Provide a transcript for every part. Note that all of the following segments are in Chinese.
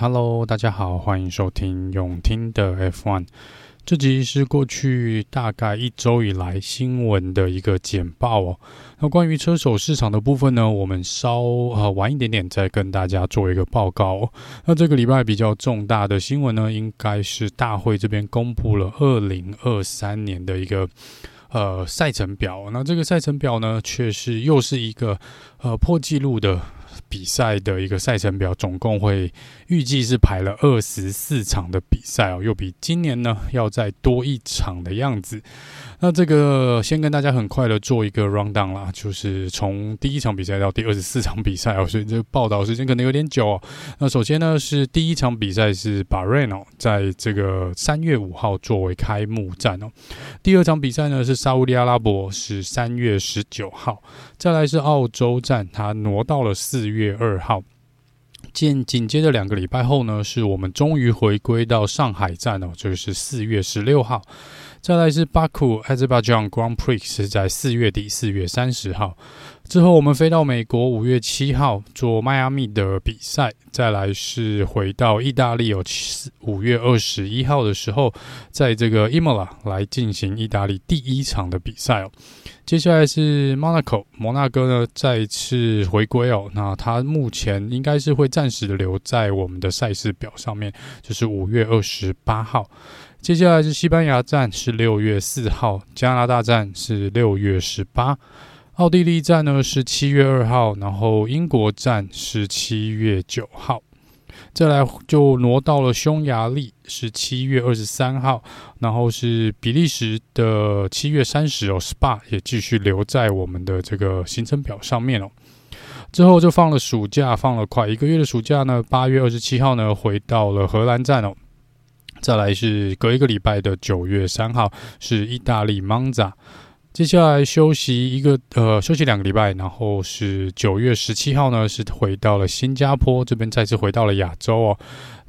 Hello，大家好，欢迎收听永听的 F1。这集是过去大概一周以来新闻的一个简报哦。那关于车手市场的部分呢，我们稍呃晚一点点再跟大家做一个报告哦。那这个礼拜比较重大的新闻呢，应该是大会这边公布了二零二三年的一个呃赛程表。那这个赛程表呢，却是又是一个呃破纪录的。比赛的一个赛程表，总共会预计是排了二十四场的比赛哦，又比今年呢要再多一场的样子。那这个先跟大家很快的做一个 round down 啦，就是从第一场比赛到第二十四场比赛哦，所以这个报道时间可能有点久哦。那首先呢是第一场比赛是 Bahrain 哦，在这个三月五号作为开幕战哦。第二场比赛呢是沙乌地阿拉伯，是三月十九号。再来是澳洲站，它挪到了四月二号。紧紧接着两个礼拜后呢，是我们终于回归到上海站哦，就是四月十六号。再来是巴库 Azerbaijan Grand Prix 是在四月底四月三十号。之后我们飞到美国五月七号做迈阿密的比赛。再来是回到意大利有五月二十一号的时候，在这个 Imola 来进行意大利第一场的比赛哦。接下来是 Monaco 摩纳哥呢再次回归哦。那它目前应该是会暂时留在我们的赛事表上面，就是五月二十八号。接下来是西班牙站，是六月四号；加拿大站是六月十八；奥地利站呢是七月二号；然后英国站是七月九号。再来就挪到了匈牙利，是七月二十三号；然后是比利时的七月三十哦，Spa 也继续留在我们的这个行程表上面哦。之后就放了暑假，放了快一个月的暑假呢，八月二十七号呢回到了荷兰站哦。再来是隔一个礼拜的九月三号是意大利蒙扎，接下来休息一个呃休息两个礼拜，然后是九月十七号呢是回到了新加坡这边，再次回到了亚洲哦。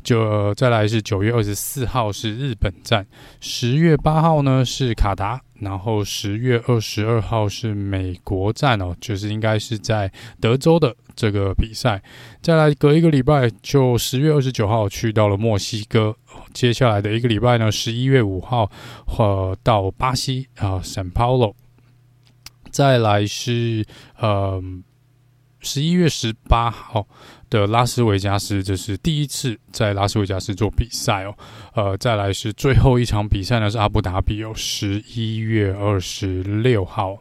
就、呃、再来是九月二十四号是日本站，十月八号呢是卡达，然后十月二十二号是美国站哦，就是应该是在德州的这个比赛。再来隔一个礼拜，就十月二十九号去到了墨西哥。接下来的一个礼拜呢，十一月五号呃到巴西啊圣保罗。再来是呃十一月十八号。的拉斯维加斯，这是第一次在拉斯维加斯做比赛哦。呃，再来是最后一场比赛呢，是阿布达比哦，十一月二十六号。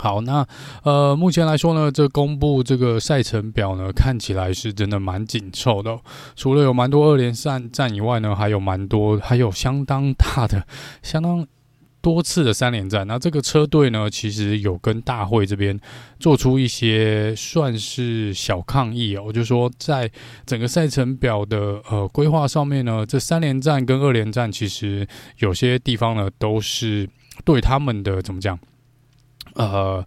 好，那呃，目前来说呢，这公布这个赛程表呢，看起来是真的蛮紧凑的。除了有蛮多二连战战以外呢，还有蛮多，还有相当大的，相当。多次的三连战，那这个车队呢，其实有跟大会这边做出一些算是小抗议哦，就说在整个赛程表的呃规划上面呢，这三连战跟二连战其实有些地方呢都是对他们的怎么讲，呃。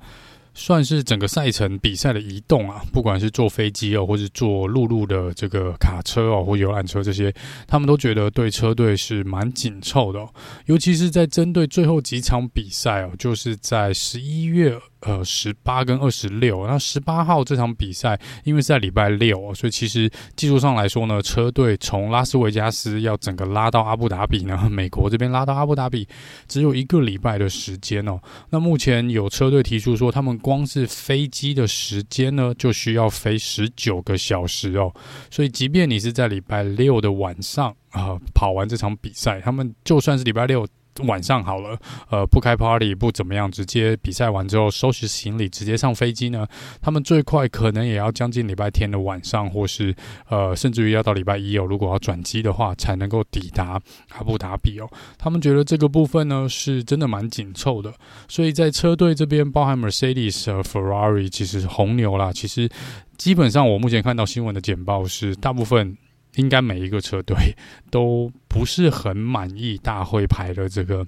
算是整个赛程比赛的移动啊，不管是坐飞机哦，或是坐陆路的这个卡车哦，或游览车这些，他们都觉得对车队是蛮紧凑的，尤其是在针对最后几场比赛哦，就是在十一月。呃，十八跟二十六，那十八号这场比赛，因为是在礼拜六哦，所以其实技术上来说呢，车队从拉斯维加斯要整个拉到阿布达比呢，美国这边拉到阿布达比，只有一个礼拜的时间哦。那目前有车队提出说，他们光是飞机的时间呢，就需要飞十九个小时哦。所以，即便你是在礼拜六的晚上啊，跑完这场比赛，他们就算是礼拜六。晚上好了，呃，不开 party，不怎么样，直接比赛完之后收拾行李，直接上飞机呢。他们最快可能也要将近礼拜天的晚上，或是呃，甚至于要到礼拜一哦。如果要转机的话，才能够抵达阿布达比哦。他们觉得这个部分呢是真的蛮紧凑的，所以在车队这边，包含 Mercedes 和 Ferrari，其实红牛啦，其实基本上我目前看到新闻的简报是大部分。应该每一个车队 都不是很满意大会排的这个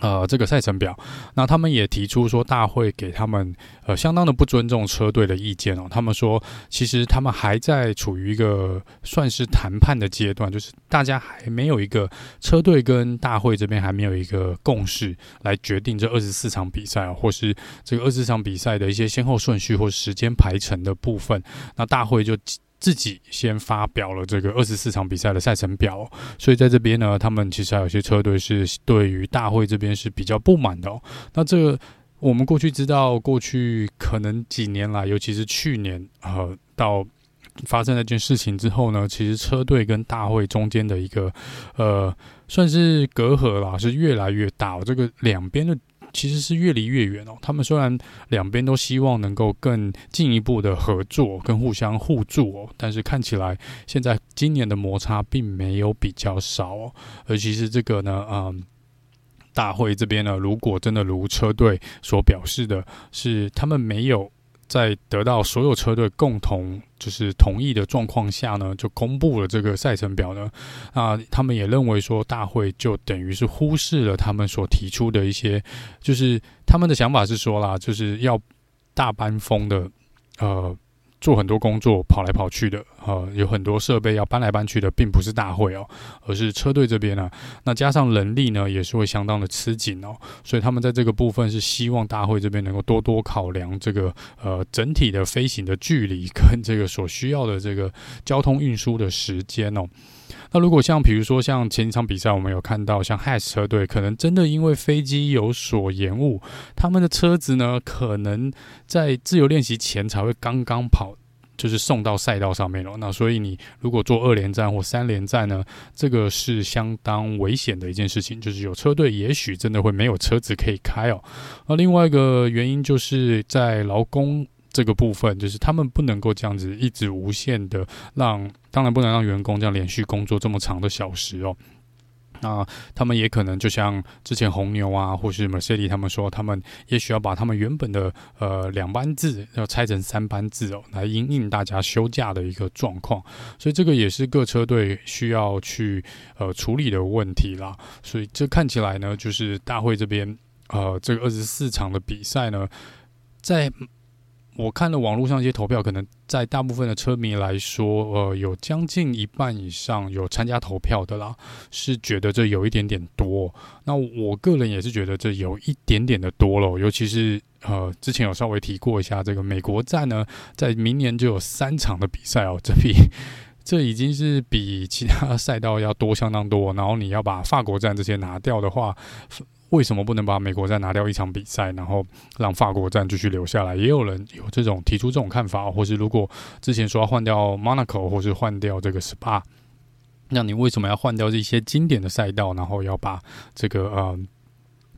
呃这个赛程表，那他们也提出说大会给他们呃相当的不尊重车队的意见哦。他们说其实他们还在处于一个算是谈判的阶段，就是大家还没有一个车队跟大会这边还没有一个共识来决定这二十四场比赛，或是这个二十四场比赛的一些先后顺序或时间排程的部分。那大会就。自己先发表了这个二十四场比赛的赛程表，所以在这边呢，他们其实还有些车队是对于大会这边是比较不满的。那这个我们过去知道，过去可能几年来，尤其是去年，呃，到发生那件事情之后呢，其实车队跟大会中间的一个呃，算是隔阂啦，是越来越大。这个两边的。其实是越离越远哦。他们虽然两边都希望能够更进一步的合作，跟互相互助哦，但是看起来现在今年的摩擦并没有比较少哦。而其实这个呢，嗯，大会这边呢，如果真的如车队所表示的，是他们没有。在得到所有车队共同就是同意的状况下呢，就公布了这个赛程表呢。啊，他们也认为说，大会就等于是忽视了他们所提出的一些，就是他们的想法是说啦，就是要大班风的，呃。做很多工作，跑来跑去的，呃，有很多设备要搬来搬去的，并不是大会哦，而是车队这边呢、啊。那加上人力呢，也是会相当的吃紧哦。所以他们在这个部分是希望大会这边能够多多考量这个呃整体的飞行的距离跟这个所需要的这个交通运输的时间哦。那如果像比如说像前一场比赛，我们有看到像 Haas 车队，可能真的因为飞机有所延误，他们的车子呢，可能在自由练习前才会刚刚跑，就是送到赛道上面了。那所以你如果做二连战或三连战呢，这个是相当危险的一件事情，就是有车队也许真的会没有车子可以开哦。那另外一个原因就是在劳工。这个部分就是他们不能够这样子一直无限的让，当然不能让员工这样连续工作这么长的小时哦。那他们也可能就像之前红牛啊，或是 Mercedes 他们说，他们也许要把他们原本的呃两班制要拆成三班制哦，来因应大家休假的一个状况。所以这个也是各车队需要去呃处理的问题啦。所以这看起来呢，就是大会这边呃这个二十四场的比赛呢，在。我看了网络上一些投票，可能在大部分的车迷来说，呃，有将近一半以上有参加投票的啦，是觉得这有一点点多。那我个人也是觉得这有一点点的多了，尤其是呃，之前有稍微提过一下这个美国站呢，在明年就有三场的比赛哦，这比 这已经是比其他赛道要多相当多。然后你要把法国站这些拿掉的话。为什么不能把美国站拿掉一场比赛，然后让法国站继续留下来？也有人有这种提出这种看法，或是如果之前说要换掉 Monaco 或是换掉这个 Spa，那你为什么要换掉这些经典的赛道，然后要把这个呃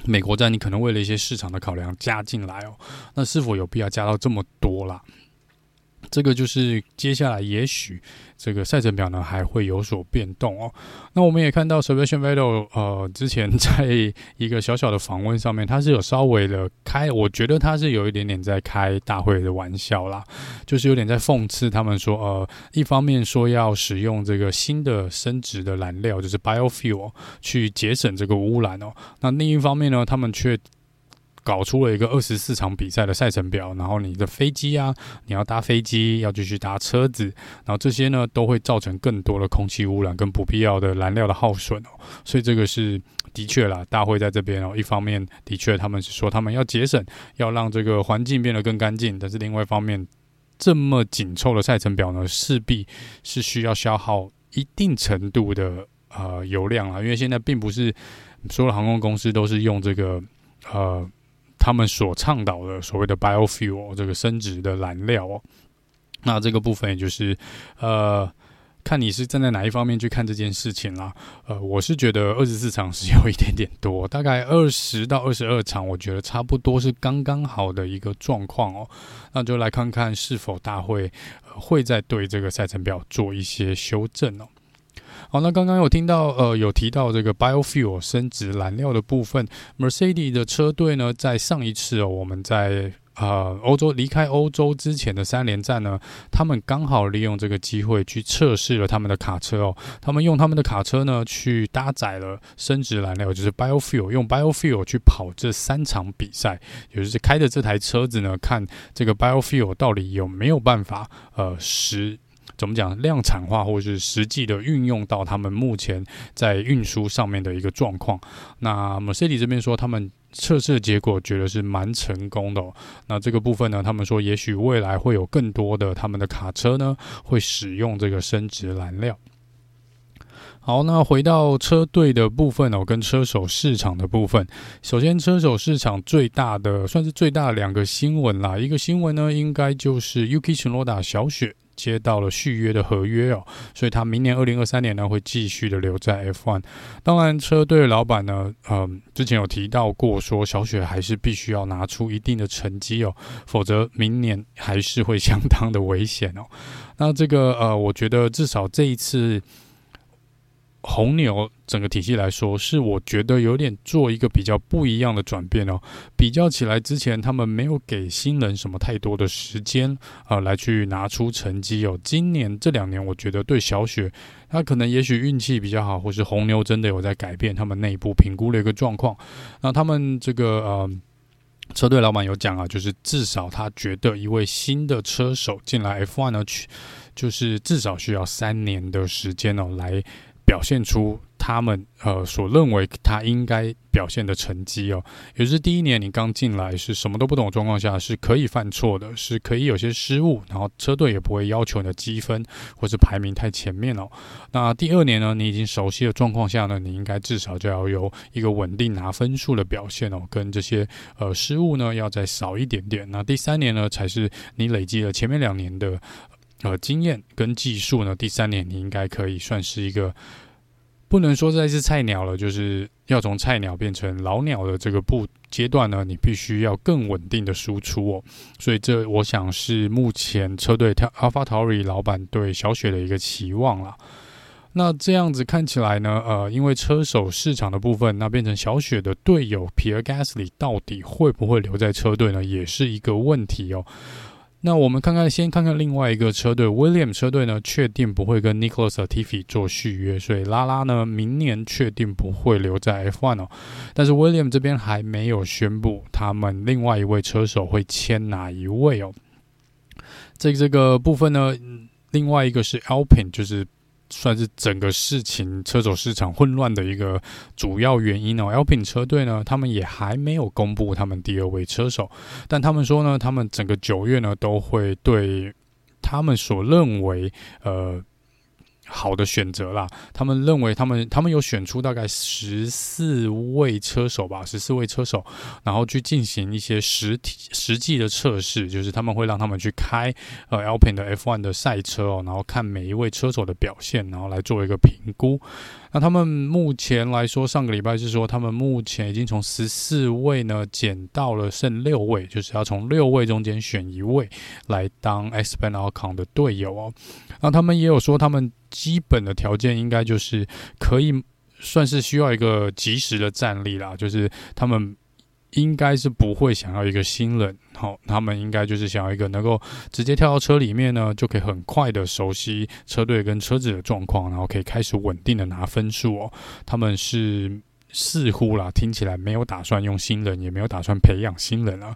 美国站？你可能为了一些市场的考量加进来哦，那是否有必要加到这么多啦？这个就是接下来也许这个赛程表呢还会有所变动哦。那我们也看到 Sebastian Vettel 呃之前在一个小小的访问上面，他是有稍微的开，我觉得他是有一点点在开大会的玩笑啦，就是有点在讽刺他们说呃一方面说要使用这个新的生质的燃料，就是 biofuel 去节省这个污染哦，那另一方面呢，他们却。搞出了一个二十四场比赛的赛程表，然后你的飞机啊，你要搭飞机，要继续搭车子，然后这些呢都会造成更多的空气污染跟不必要的燃料的耗损哦。所以这个是的确啦，大会在这边哦，一方面的确他们是说他们要节省，要让这个环境变得更干净，但是另外一方面，这么紧凑的赛程表呢，势必是需要消耗一定程度的呃油量啊，因为现在并不是所有航空公司都是用这个呃。他们所倡导的所谓的 biofuel 这个生质的燃料哦，那这个部分也就是呃，看你是站在哪一方面去看这件事情啦。呃，我是觉得二十四场是有一点点多，大概二十到二十二场，我觉得差不多是刚刚好的一个状况哦。那就来看看是否大会，会再对这个赛程表做一些修正哦。好，那刚刚有听到，呃，有提到这个 biofuel 生质燃料的部分，Mercedes 的车队呢，在上一次哦，我们在呃欧洲离开欧洲之前的三连战呢，他们刚好利用这个机会去测试了他们的卡车哦，他们用他们的卡车呢去搭载了生质燃料，就是 biofuel，用 biofuel 去跑这三场比赛，也就是开着这台车子呢，看这个 biofuel 到底有没有办法呃使。怎么讲量产化，或者是实际的运用到他们目前在运输上面的一个状况？那 Mercedes 这边说，他们测试结果觉得是蛮成功的哦。那这个部分呢，他们说也许未来会有更多的他们的卡车呢会使用这个生质燃料。好，那回到车队的部分哦，跟车手市场的部分。首先，车手市场最大的算是最大的两个新闻啦。一个新闻呢，应该就是 Yuki Tsunoda 小雪接到了续约的合约哦，所以他明年二零二三年呢会继续的留在 F1。当然，车队老板呢，嗯，之前有提到过说小雪还是必须要拿出一定的成绩哦，否则明年还是会相当的危险哦。那这个呃，我觉得至少这一次。红牛整个体系来说，是我觉得有点做一个比较不一样的转变哦。比较起来，之前他们没有给新人什么太多的时间啊，来去拿出成绩哦。今年这两年，我觉得对小雪，他可能也许运气比较好，或是红牛真的有在改变他们内部评估的一个状况。那他们这个呃，车队老板有讲啊，就是至少他觉得一位新的车手进来 F1 呢，去就是至少需要三年的时间哦，来。表现出他们呃所认为他应该表现的成绩哦，也就是第一年你刚进来是什么都不懂的状况下是可以犯错的，是可以有些失误，然后车队也不会要求你的积分或是排名太前面哦。那第二年呢，你已经熟悉的状况下呢，你应该至少就要有一个稳定拿分数的表现哦，跟这些呃失误呢要再少一点点。那第三年呢，才是你累积了前面两年的。呃，经验跟技术呢，第三年你应该可以算是一个，不能说再是菜鸟了，就是要从菜鸟变成老鸟的这个步阶段呢，你必须要更稳定的输出哦。所以这我想是目前车队 AlphaTauri 老板对小雪的一个期望啦。那这样子看起来呢，呃，因为车手市场的部分，那变成小雪的队友 Pierre Gasly 到底会不会留在车队呢，也是一个问题哦。那我们看看，先看看另外一个车队，William 车队呢，确定不会跟 Nicholas 和 Tiffy 做续约，所以拉拉呢，明年确定不会留在 F1 哦。但是 William 这边还没有宣布他们另外一位车手会签哪一位哦。这这个部分呢，另外一个是 Alpine，就是。算是整个事情车手市场混乱的一个主要原因哦。Alpine 车队呢，他们也还没有公布他们第二位车手，但他们说呢，他们整个九月呢都会对他们所认为呃。好的选择啦，他们认为他们他们有选出大概十四位车手吧，十四位车手，然后去进行一些实体实际的测试，就是他们会让他们去开呃 Alpine 的 F1 的赛车哦，然后看每一位车手的表现，然后来做一个评估。那他们目前来说，上个礼拜是说，他们目前已经从十四位呢减到了剩六位，就是要从六位中间选一位来当 e x p e n a l c o n 的队友哦。那他们也有说，他们基本的条件应该就是可以算是需要一个及时的战力啦，就是他们。应该是不会想要一个新人，好，他们应该就是想要一个能够直接跳到车里面呢，就可以很快的熟悉车队跟车子的状况，然后可以开始稳定的拿分数哦。他们是似乎啦，听起来没有打算用新人，也没有打算培养新人啊，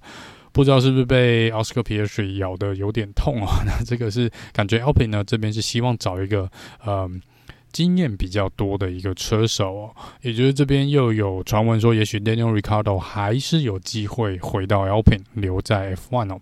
不知道是不是被 Oscar Piastri 咬的有点痛啊？那这个是感觉 Alpine 呢这边是希望找一个嗯。经验比较多的一个车手哦，也就是这边又有传闻说，也许 Daniel r i c a r d o 还是有机会回到 Alpine 留在 F1 哦。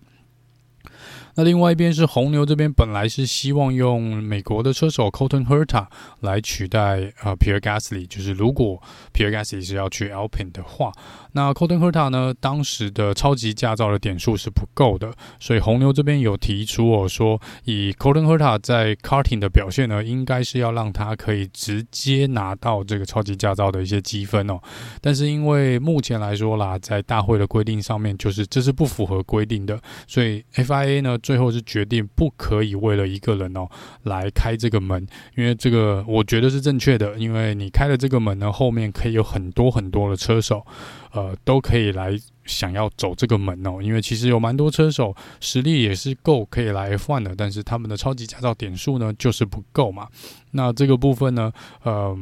那另外一边是红牛这边，本来是希望用美国的车手 Colton Herta 来取代呃 Pierre Gasly，就是如果 Pierre Gasly 是要去 Alpine 的话，那 Colton Herta 呢，当时的超级驾照的点数是不够的，所以红牛这边有提出哦，说以 Colton Herta 在 Karting 的表现呢，应该是要让他可以直接拿到这个超级驾照的一些积分哦。但是因为目前来说啦，在大会的规定上面，就是这是不符合规定的，所以 FIA 呢。最后是决定不可以为了一个人哦来开这个门，因为这个我觉得是正确的，因为你开了这个门呢，后面可以有很多很多的车手，呃，都可以来想要走这个门哦。因为其实有蛮多车手实力也是够可以来 F1 的，但是他们的超级驾照点数呢就是不够嘛。那这个部分呢，呃，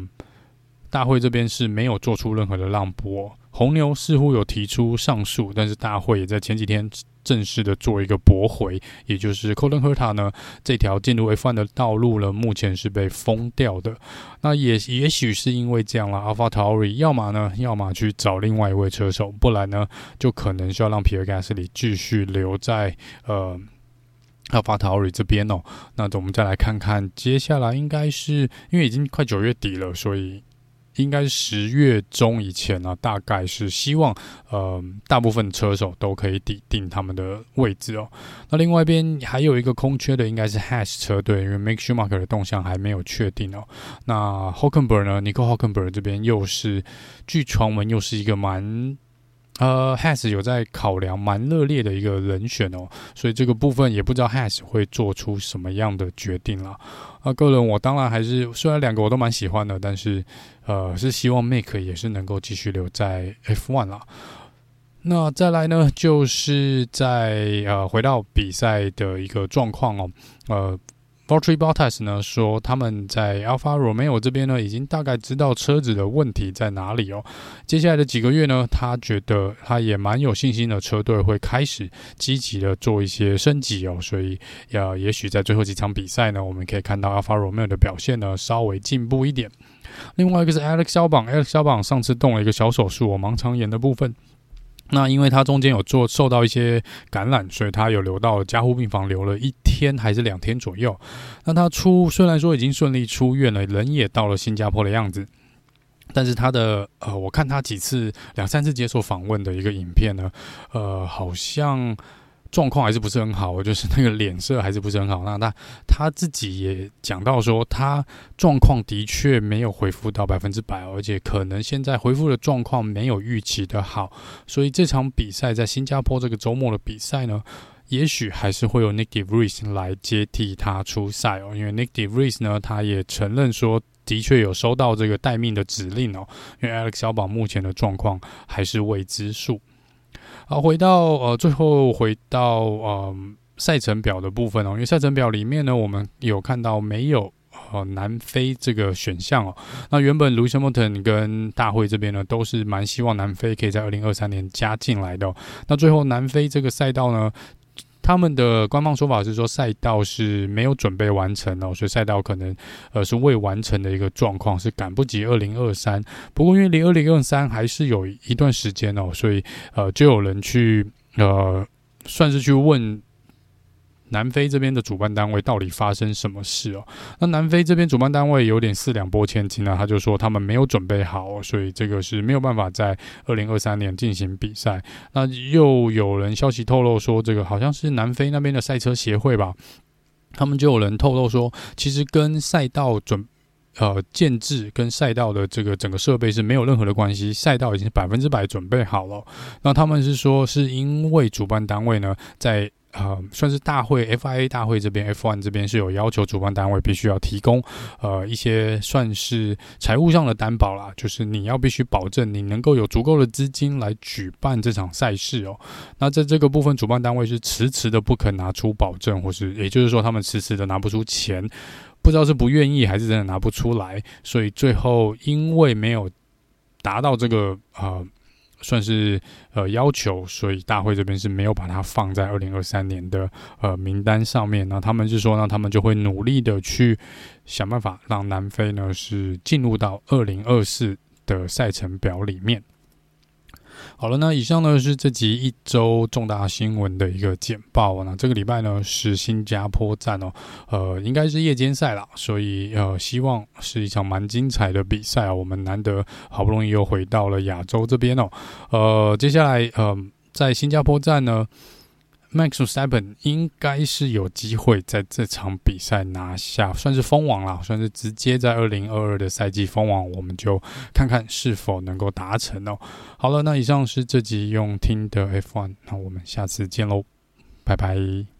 大会这边是没有做出任何的让步。红牛似乎有提出上诉，但是大会也在前几天正式的做一个驳回，也就是 Colin Herta 呢，这条进入 F1 的道路呢，目前是被封掉的。那也也许是因为这样了，AlphaTauri 要么呢，要么去找另外一位车手，不然呢，就可能需要让皮尔加斯里继续留在呃 AlphaTauri 这边哦。那我们再来看看接下来，应该是因为已经快九月底了，所以。应该是十月中以前呢、啊，大概是希望，呃，大部分车手都可以抵定他们的位置哦。那另外一边还有一个空缺的，应该是 Hash 车队，因为 Make Schumacher 的动向还没有确定哦。那 Hockenberg 呢？Nico Hulkenberg 这边又是据传闻又是一个蛮。呃，Has 有在考量蛮热烈的一个人选哦，所以这个部分也不知道 Has 会做出什么样的决定啦。啊，个人我当然还是虽然两个我都蛮喜欢的，但是呃是希望 Make 也是能够继续留在 F1 啦。那再来呢，就是在呃回到比赛的一个状况哦，呃。Vautry Bottas 呢说，他们在 Alpha Romeo 这边呢，已经大概知道车子的问题在哪里哦。接下来的几个月呢，他觉得他也蛮有信心的，车队会开始积极的做一些升级哦。所以，呃，也许在最后几场比赛呢，我们可以看到 Alpha Romeo 的表现呢稍微进步一点。另外一个是 Alex 肖榜，Alex 肖榜上次动了一个小手术哦，盲肠炎的部分。那因为他中间有做受到一些感染，所以他有留到加护病房留了一天还是两天左右。那他出虽然说已经顺利出院了，人也到了新加坡的样子，但是他的呃，我看他几次两三次接受访问的一个影片呢，呃，好像。状况还是不是很好，就是那个脸色还是不是很好。那他他自己也讲到说，他状况的确没有恢复到百分之百，而且可能现在恢复的状况没有预期的好。所以这场比赛在新加坡这个周末的比赛呢，也许还是会有 Nick De Vries 来接替他出赛哦。因为 Nick De Vries 呢，他也承认说，的确有收到这个待命的指令哦。因为 Alex 小宝目前的状况还是未知数。好，回到呃，最后回到呃赛程表的部分哦，因为赛程表里面呢，我们有看到没有呃南非这个选项哦。那原本卢森堡、特跟大会这边呢，都是蛮希望南非可以在二零二三年加进来的。那最后南非这个赛道呢，他们的官方说法是说，赛道是没有准备完成哦，所以赛道可能呃是未完成的一个状况，是赶不及二零二三。不过因为离二零二三还是有一段时间哦，所以呃就有人去呃算是去问。南非这边的主办单位到底发生什么事哦？那南非这边主办单位有点四两拨千斤啊，他就说他们没有准备好，所以这个是没有办法在二零二三年进行比赛。那又有人消息透露说，这个好像是南非那边的赛车协会吧，他们就有人透露说，其实跟赛道准呃建制跟赛道的这个整个设备是没有任何的关系，赛道已经百分之百准备好了。那他们是说，是因为主办单位呢在。呃，算是大会 FIA 大会这边 F1 这边是有要求主办单位必须要提供呃一些算是财务上的担保啦，就是你要必须保证你能够有足够的资金来举办这场赛事哦。那在这个部分，主办单位是迟迟的不肯拿出保证，或是也就是说他们迟迟的拿不出钱，不知道是不愿意还是真的拿不出来，所以最后因为没有达到这个呃。算是呃要求，所以大会这边是没有把它放在二零二三年的呃名单上面。那他们是说，呢他们就会努力的去想办法让南非呢是进入到二零二四的赛程表里面。好了，那以上呢是这集一周重大新闻的一个简报。那这个礼拜呢是新加坡站哦，呃，应该是夜间赛啦，所以呃，希望是一场蛮精彩的比赛啊。我们难得好不容易又回到了亚洲这边哦，呃，接下来呃，在新加坡站呢。Maxwell Seven 应该是有机会在这场比赛拿下，算是封王啦，算是直接在二零二二的赛季封王，我们就看看是否能够达成哦。好了，那以上是这集用听的 F1，那我们下次见喽，拜拜。